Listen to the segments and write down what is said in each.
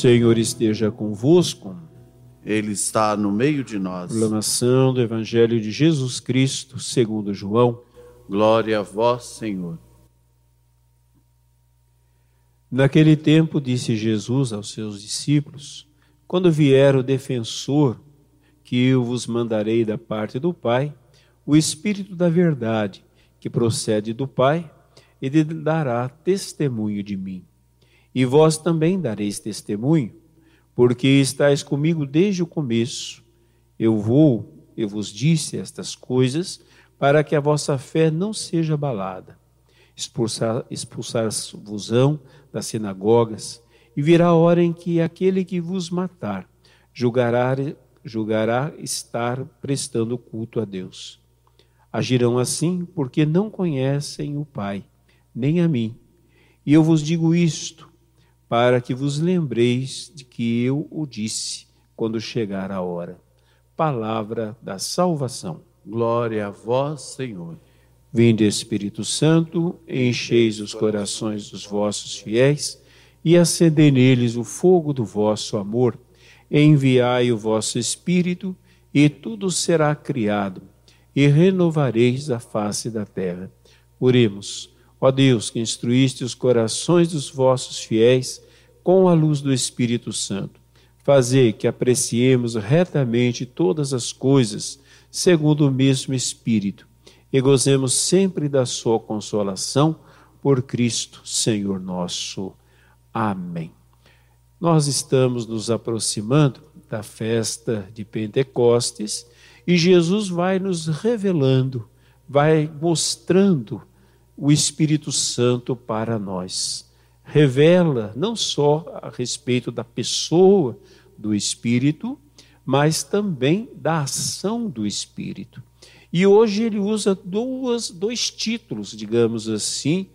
Senhor esteja convosco. Ele está no meio de nós. Proclamação do Evangelho de Jesus Cristo, segundo João. Glória a vós, Senhor. Naquele tempo disse Jesus aos seus discípulos: Quando vier o defensor, que eu vos mandarei da parte do Pai, o Espírito da verdade, que procede do Pai, ele dará testemunho de mim. E vós também dareis testemunho, porque estáis comigo desde o começo. Eu vou, eu vos disse estas coisas, para que a vossa fé não seja abalada. Expulsar-vos-ão das sinagogas, e virá a hora em que aquele que vos matar julgará, julgará estar prestando culto a Deus. Agirão assim porque não conhecem o Pai, nem a mim. E eu vos digo isto, para que vos lembreis de que eu o disse quando chegar a hora. Palavra da salvação. Glória a vós, Senhor. Vinde, Espírito Santo, encheis os corações dos vossos fiéis e acendei neles o fogo do vosso amor. Enviai o vosso Espírito e tudo será criado e renovareis a face da terra. Oremos. Ó Deus, que instruíste os corações dos vossos fiéis com a luz do Espírito Santo, fazei que apreciemos retamente todas as coisas segundo o mesmo Espírito e gozemos sempre da sua consolação por Cristo, Senhor nosso. Amém. Nós estamos nos aproximando da festa de Pentecostes e Jesus vai nos revelando, vai mostrando o Espírito Santo para nós. Revela não só a respeito da pessoa do Espírito, mas também da ação do Espírito. E hoje ele usa duas, dois títulos, digamos assim,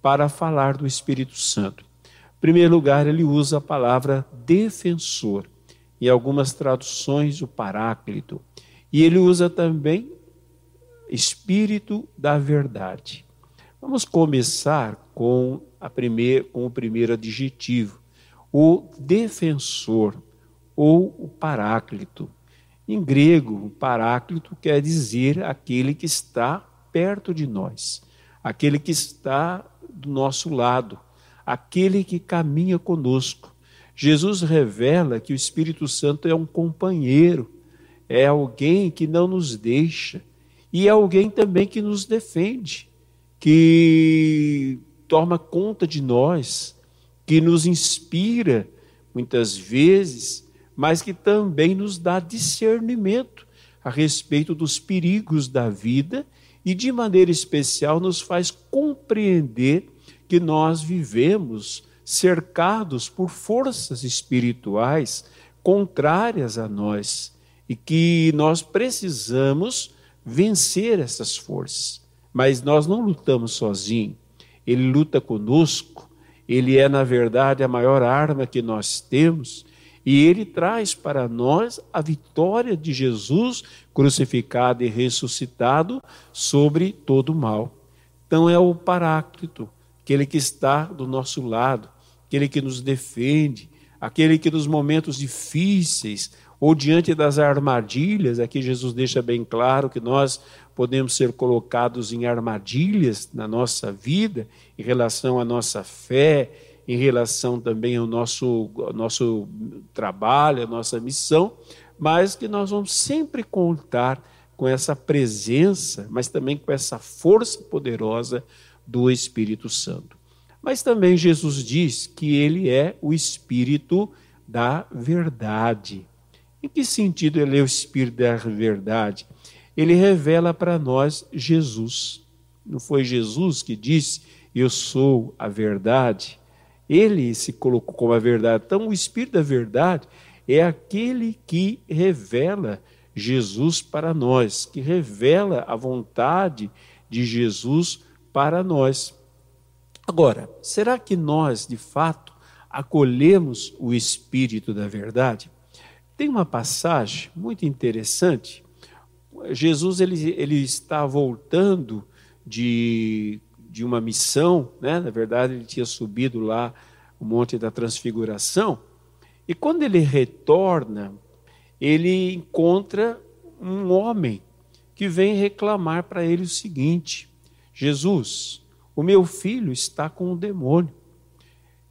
para falar do Espírito Santo. Em primeiro lugar, ele usa a palavra defensor, em algumas traduções, o paráclito. E ele usa também Espírito da Verdade. Vamos começar com, a primeir, com o primeiro adjetivo, o defensor ou o paráclito. Em grego, paráclito quer dizer aquele que está perto de nós, aquele que está do nosso lado, aquele que caminha conosco. Jesus revela que o Espírito Santo é um companheiro, é alguém que não nos deixa e é alguém também que nos defende que toma conta de nós, que nos inspira muitas vezes, mas que também nos dá discernimento a respeito dos perigos da vida e, de maneira especial, nos faz compreender que nós vivemos cercados por forças espirituais contrárias a nós e que nós precisamos vencer essas forças. Mas nós não lutamos sozinhos, Ele luta conosco, Ele é, na verdade, a maior arma que nós temos, e Ele traz para nós a vitória de Jesus crucificado e ressuscitado sobre todo o mal. Então é o Paráclito, aquele que está do nosso lado, aquele que nos defende, aquele que nos momentos difíceis ou diante das armadilhas, aqui Jesus deixa bem claro que nós podemos ser colocados em armadilhas na nossa vida, em relação à nossa fé, em relação também ao nosso, ao nosso trabalho, à nossa missão, mas que nós vamos sempre contar com essa presença, mas também com essa força poderosa do Espírito Santo. Mas também Jesus diz que ele é o Espírito da verdade. Em que sentido ele é o Espírito da verdade? Ele revela para nós Jesus. Não foi Jesus que disse: Eu sou a verdade? Ele se colocou como a verdade. Então, o Espírito da verdade é aquele que revela Jesus para nós, que revela a vontade de Jesus para nós. Agora, será que nós, de fato, acolhemos o Espírito da verdade? Tem uma passagem muito interessante Jesus ele, ele está voltando de, de uma missão, né? na verdade ele tinha subido lá o Monte da Transfiguração, E quando ele retorna, ele encontra um homem que vem reclamar para ele o seguinte: Jesus, o meu filho está com o demônio.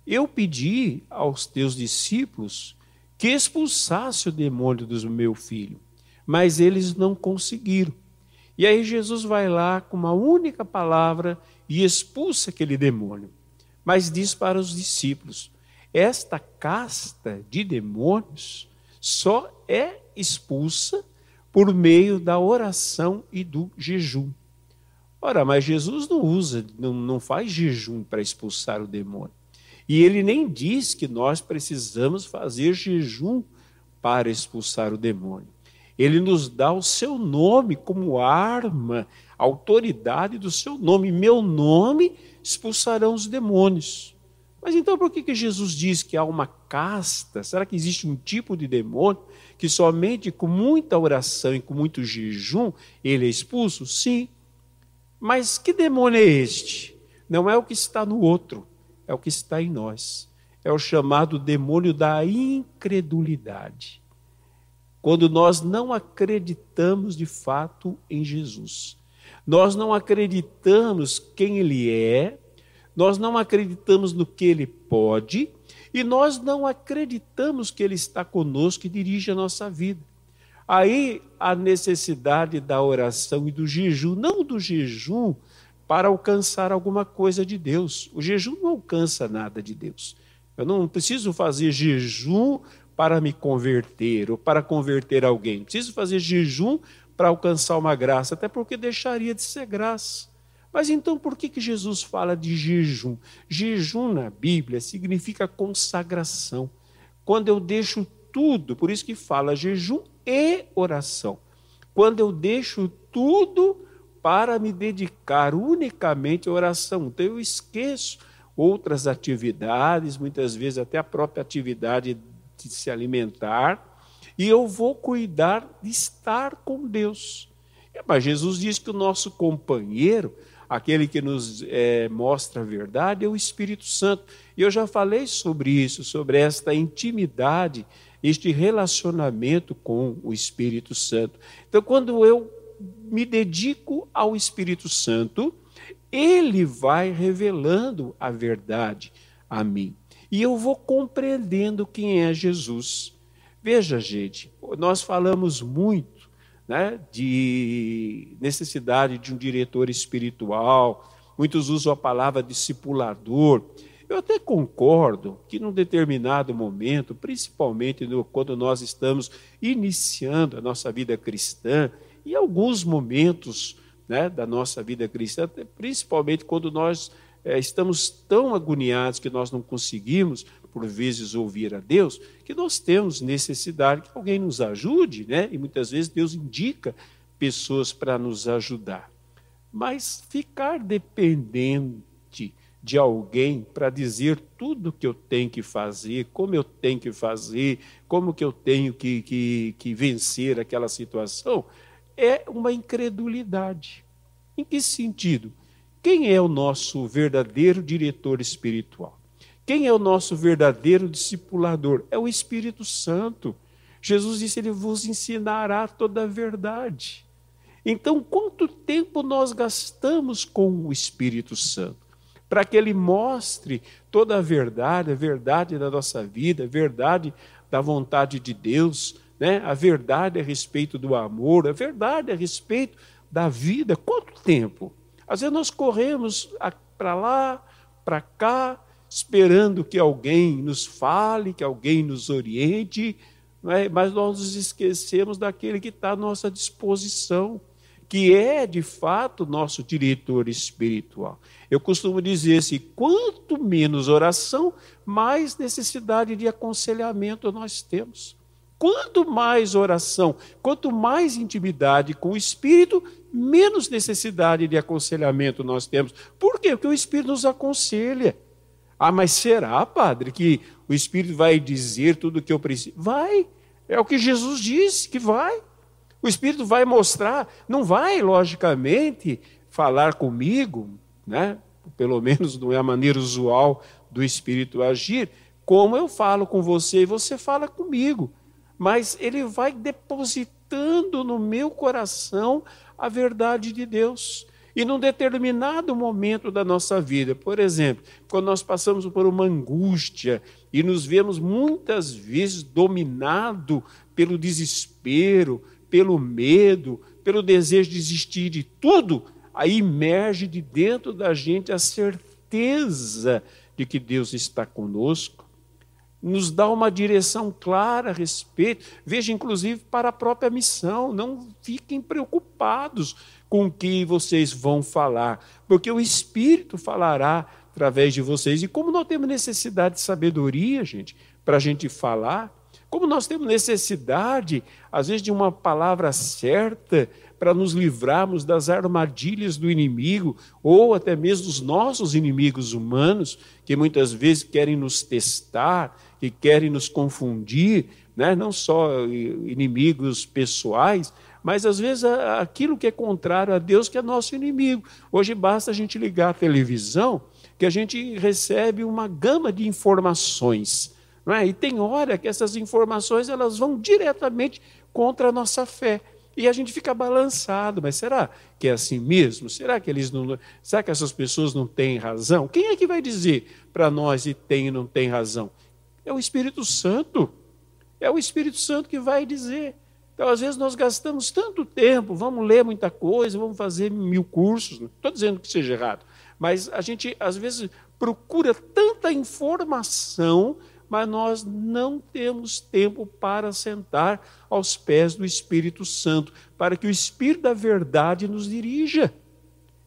Eu pedi aos teus discípulos que expulsasse o demônio do meu filho, mas eles não conseguiram. E aí Jesus vai lá com uma única palavra e expulsa aquele demônio. Mas diz para os discípulos: esta casta de demônios só é expulsa por meio da oração e do jejum. Ora, mas Jesus não usa, não, não faz jejum para expulsar o demônio. E ele nem diz que nós precisamos fazer jejum para expulsar o demônio. Ele nos dá o seu nome como arma, autoridade do seu nome. Meu nome expulsarão os demônios. Mas então por que, que Jesus diz que há uma casta? Será que existe um tipo de demônio que somente com muita oração e com muito jejum ele é expulso? Sim. Mas que demônio é este? Não é o que está no outro, é o que está em nós. É o chamado demônio da incredulidade. Quando nós não acreditamos de fato em Jesus. Nós não acreditamos quem ele é, nós não acreditamos no que ele pode e nós não acreditamos que Ele está conosco e dirige a nossa vida. Aí a necessidade da oração e do jejum, não do jejum para alcançar alguma coisa de Deus. O jejum não alcança nada de Deus. Eu não preciso fazer jejum para me converter ou para converter alguém. Preciso fazer jejum para alcançar uma graça, até porque deixaria de ser graça. Mas então por que, que Jesus fala de jejum? Jejum na Bíblia significa consagração. Quando eu deixo tudo, por isso que fala jejum e oração. Quando eu deixo tudo para me dedicar unicamente à oração. Então eu esqueço outras atividades, muitas vezes até a própria atividade de se alimentar, e eu vou cuidar de estar com Deus. Mas Jesus diz que o nosso companheiro aquele que nos é, mostra a verdade é o Espírito Santo. E eu já falei sobre isso, sobre esta intimidade, este relacionamento com o Espírito Santo. Então, quando eu me dedico ao Espírito Santo, ele vai revelando a verdade a mim. E eu vou compreendendo quem é Jesus. Veja, gente, nós falamos muito né, de necessidade de um diretor espiritual, muitos usam a palavra discipulador. Eu até concordo que num determinado momento, principalmente no, quando nós estamos iniciando a nossa vida cristã, em alguns momentos né, da nossa vida cristã, principalmente quando nós é, estamos tão agoniados que nós não conseguimos por vezes ouvir a Deus, que nós temos necessidade que alguém nos ajude, né? E muitas vezes Deus indica pessoas para nos ajudar. Mas ficar dependente de alguém para dizer tudo o que eu tenho que fazer, como eu tenho que fazer, como que eu tenho que, que, que vencer aquela situação, é uma incredulidade. Em que sentido? Quem é o nosso verdadeiro diretor espiritual? Quem é o nosso verdadeiro discipulador? É o Espírito Santo. Jesus disse: Ele vos ensinará toda a verdade. Então, quanto tempo nós gastamos com o Espírito Santo? Para que ele mostre toda a verdade, a verdade da nossa vida, a verdade da vontade de Deus, né? a verdade a respeito do amor, a verdade a respeito da vida. Quanto tempo? Às vezes nós corremos para lá, para cá, esperando que alguém nos fale, que alguém nos oriente, é? mas nós nos esquecemos daquele que está à nossa disposição, que é de fato nosso diretor espiritual. Eu costumo dizer assim: quanto menos oração, mais necessidade de aconselhamento nós temos. Quanto mais oração, quanto mais intimidade com o Espírito, menos necessidade de aconselhamento nós temos. Por quê? Porque o Espírito nos aconselha. Ah, mas será, padre, que o Espírito vai dizer tudo o que eu preciso? Vai. É o que Jesus disse que vai. O Espírito vai mostrar, não vai, logicamente, falar comigo, né? pelo menos não é a maneira usual do Espírito agir, como eu falo com você e você fala comigo. Mas ele vai depositando no meu coração a verdade de Deus. E num determinado momento da nossa vida, por exemplo, quando nós passamos por uma angústia e nos vemos muitas vezes dominado pelo desespero, pelo medo, pelo desejo de desistir de tudo, aí emerge de dentro da gente a certeza de que Deus está conosco, nos dá uma direção clara a respeito. Veja, inclusive, para a própria missão. Não fiquem preocupados com o que vocês vão falar, porque o Espírito falará através de vocês. E como nós temos necessidade de sabedoria, gente, para a gente falar, como nós temos necessidade, às vezes, de uma palavra certa para nos livrarmos das armadilhas do inimigo, ou até mesmo dos nossos inimigos humanos, que muitas vezes querem nos testar, que querem nos confundir, né? não só inimigos pessoais, mas às vezes aquilo que é contrário a Deus que é nosso inimigo. Hoje basta a gente ligar a televisão que a gente recebe uma gama de informações. Não é? E tem hora que essas informações elas vão diretamente contra a nossa fé. E a gente fica balançado, mas será que é assim mesmo? Será que eles não. Será que essas pessoas não têm razão? Quem é que vai dizer para nós se tem e não tem razão? É o Espírito Santo. É o Espírito Santo que vai dizer. Então, às vezes, nós gastamos tanto tempo, vamos ler muita coisa, vamos fazer mil cursos. Não estou dizendo que seja errado, mas a gente, às vezes, procura tanta informação, mas nós não temos tempo para sentar aos pés do Espírito Santo, para que o Espírito da verdade nos dirija.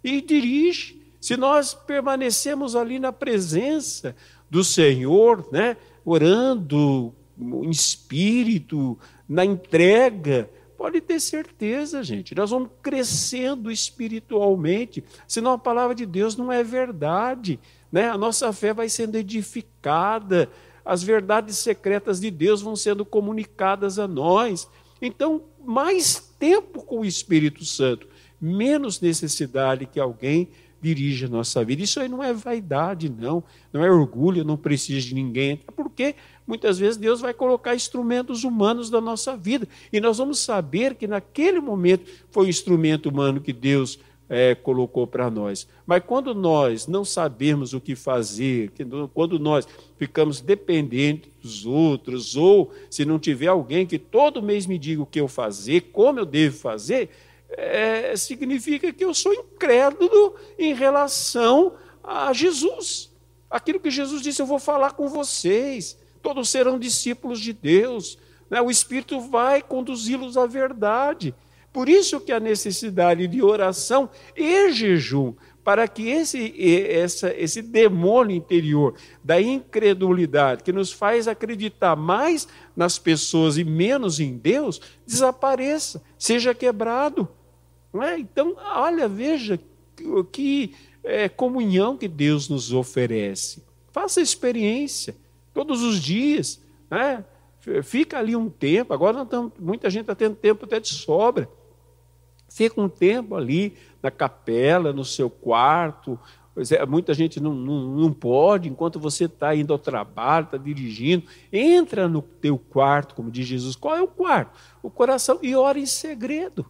E dirige. Se nós permanecemos ali na presença do Senhor, né? orando em espírito, na entrega, pode ter certeza, gente, nós vamos crescendo espiritualmente, senão a palavra de Deus não é verdade, né? a nossa fé vai sendo edificada, as verdades secretas de Deus vão sendo comunicadas a nós. Então, mais tempo com o Espírito Santo, menos necessidade que alguém dirige a nossa vida. Isso aí não é vaidade, não, não é orgulho, não precisa de ninguém, porque muitas vezes Deus vai colocar instrumentos humanos da nossa vida e nós vamos saber que naquele momento foi o instrumento humano que Deus é, colocou para nós. Mas quando nós não sabemos o que fazer, quando nós ficamos dependentes dos outros, ou se não tiver alguém que todo mês me diga o que eu fazer, como eu devo fazer, é, significa que eu sou incrédulo em relação a Jesus. Aquilo que Jesus disse, eu vou falar com vocês, todos serão discípulos de Deus. Né? O Espírito vai conduzi-los à verdade. Por isso que a necessidade de oração e jejum, para que esse, essa, esse demônio interior da incredulidade, que nos faz acreditar mais nas pessoas e menos em Deus, desapareça, seja quebrado. É? Então, olha, veja que é, comunhão que Deus nos oferece. Faça experiência todos os dias. Né? Fica ali um tempo. Agora estamos, muita gente está tendo tempo até de sobra. Fica um tempo ali na capela, no seu quarto. É, muita gente não, não, não pode, enquanto você está indo ao trabalho, está dirigindo, entra no teu quarto, como diz Jesus. Qual é o quarto? O coração, e ora em segredo.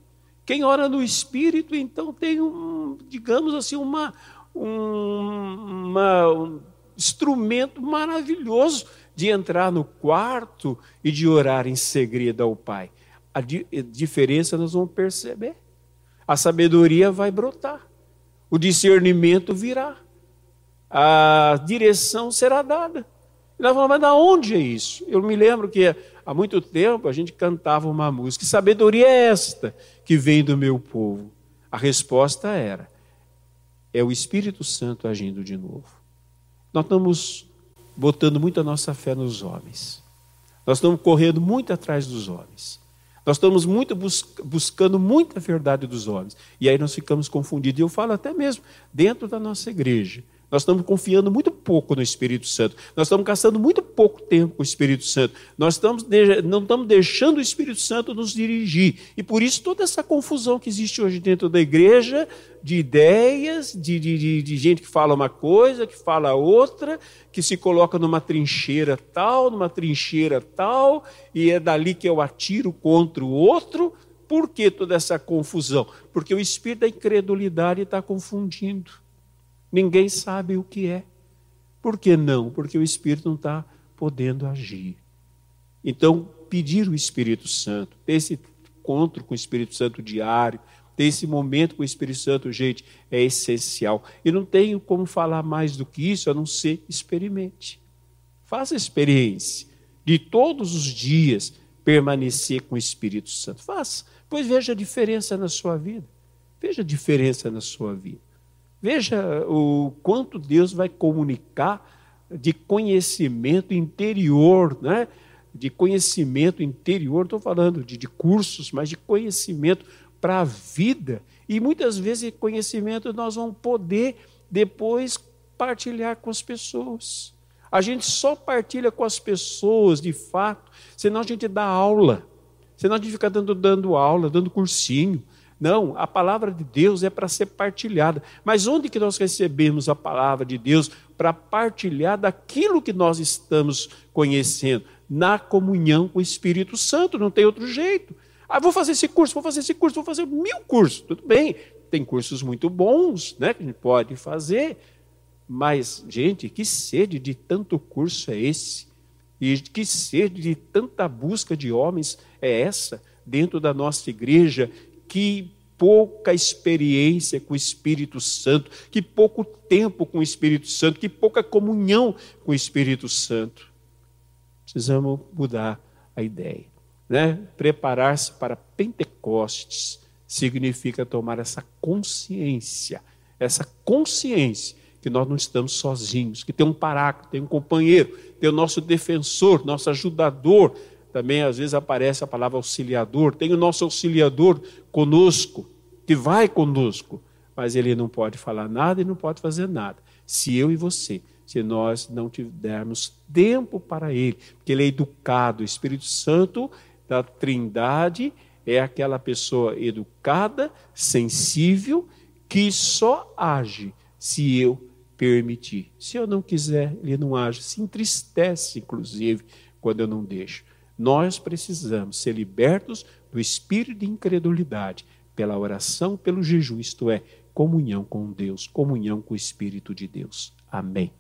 Quem ora no Espírito, então tem um, digamos assim, uma, um, uma, um instrumento maravilhoso de entrar no quarto e de orar em segredo ao Pai. A, di a diferença nós vamos perceber. A sabedoria vai brotar, o discernimento virá, a direção será dada. E nós vamos, mas de onde é isso? Eu me lembro que há muito tempo a gente cantava uma música, sabedoria é esta que vem do meu povo? A resposta era, é o Espírito Santo agindo de novo. Nós estamos botando muito a nossa fé nos homens. Nós estamos correndo muito atrás dos homens. Nós estamos muito bus buscando muita verdade dos homens. E aí nós ficamos confundidos. E eu falo até mesmo dentro da nossa igreja. Nós estamos confiando muito pouco no Espírito Santo. Nós estamos gastando muito pouco tempo com o Espírito Santo. Nós estamos não estamos deixando o Espírito Santo nos dirigir. E por isso toda essa confusão que existe hoje dentro da igreja, de ideias, de, de, de gente que fala uma coisa, que fala outra, que se coloca numa trincheira tal, numa trincheira tal, e é dali que eu atiro contra o outro. Por que toda essa confusão? Porque o espírito da incredulidade está confundindo. Ninguém sabe o que é. Por que não? Porque o espírito não está podendo agir. Então, pedir o Espírito Santo, ter esse encontro com o Espírito Santo diário, ter esse momento com o Espírito Santo, gente, é essencial. E não tenho como falar mais do que isso a não ser experimente. Faça experiência de todos os dias permanecer com o Espírito Santo. Faça. Pois veja a diferença na sua vida. Veja a diferença na sua vida. Veja o quanto Deus vai comunicar de conhecimento interior, né? de conhecimento interior, estou falando de, de cursos, mas de conhecimento para a vida. E muitas vezes conhecimento nós vamos poder depois partilhar com as pessoas. A gente só partilha com as pessoas, de fato, senão a gente dá aula. Senão a gente fica dando, dando aula, dando cursinho. Não, a palavra de Deus é para ser partilhada. Mas onde que nós recebemos a palavra de Deus para partilhar daquilo que nós estamos conhecendo? Na comunhão com o Espírito Santo, não tem outro jeito. Ah, vou fazer esse curso, vou fazer esse curso, vou fazer mil cursos. Tudo bem, tem cursos muito bons né, que a gente pode fazer. Mas, gente, que sede de tanto curso é esse? E que sede de tanta busca de homens é essa dentro da nossa igreja? Que pouca experiência com o Espírito Santo, que pouco tempo com o Espírito Santo, que pouca comunhão com o Espírito Santo. Precisamos mudar a ideia. Né? Preparar-se para Pentecostes significa tomar essa consciência, essa consciência que nós não estamos sozinhos, que tem um paráclito, tem um companheiro, tem o nosso defensor, nosso ajudador. Também às vezes aparece a palavra auxiliador, tem o nosso auxiliador conosco, que vai conosco, mas ele não pode falar nada e não pode fazer nada. Se eu e você, se nós não tivermos tempo para ele, porque ele é educado, o Espírito Santo da Trindade é aquela pessoa educada, sensível, que só age se eu permitir. Se eu não quiser, ele não age. Se entristece, inclusive, quando eu não deixo. Nós precisamos ser libertos do espírito de incredulidade pela oração, pelo jejum, isto é, comunhão com Deus, comunhão com o Espírito de Deus. Amém.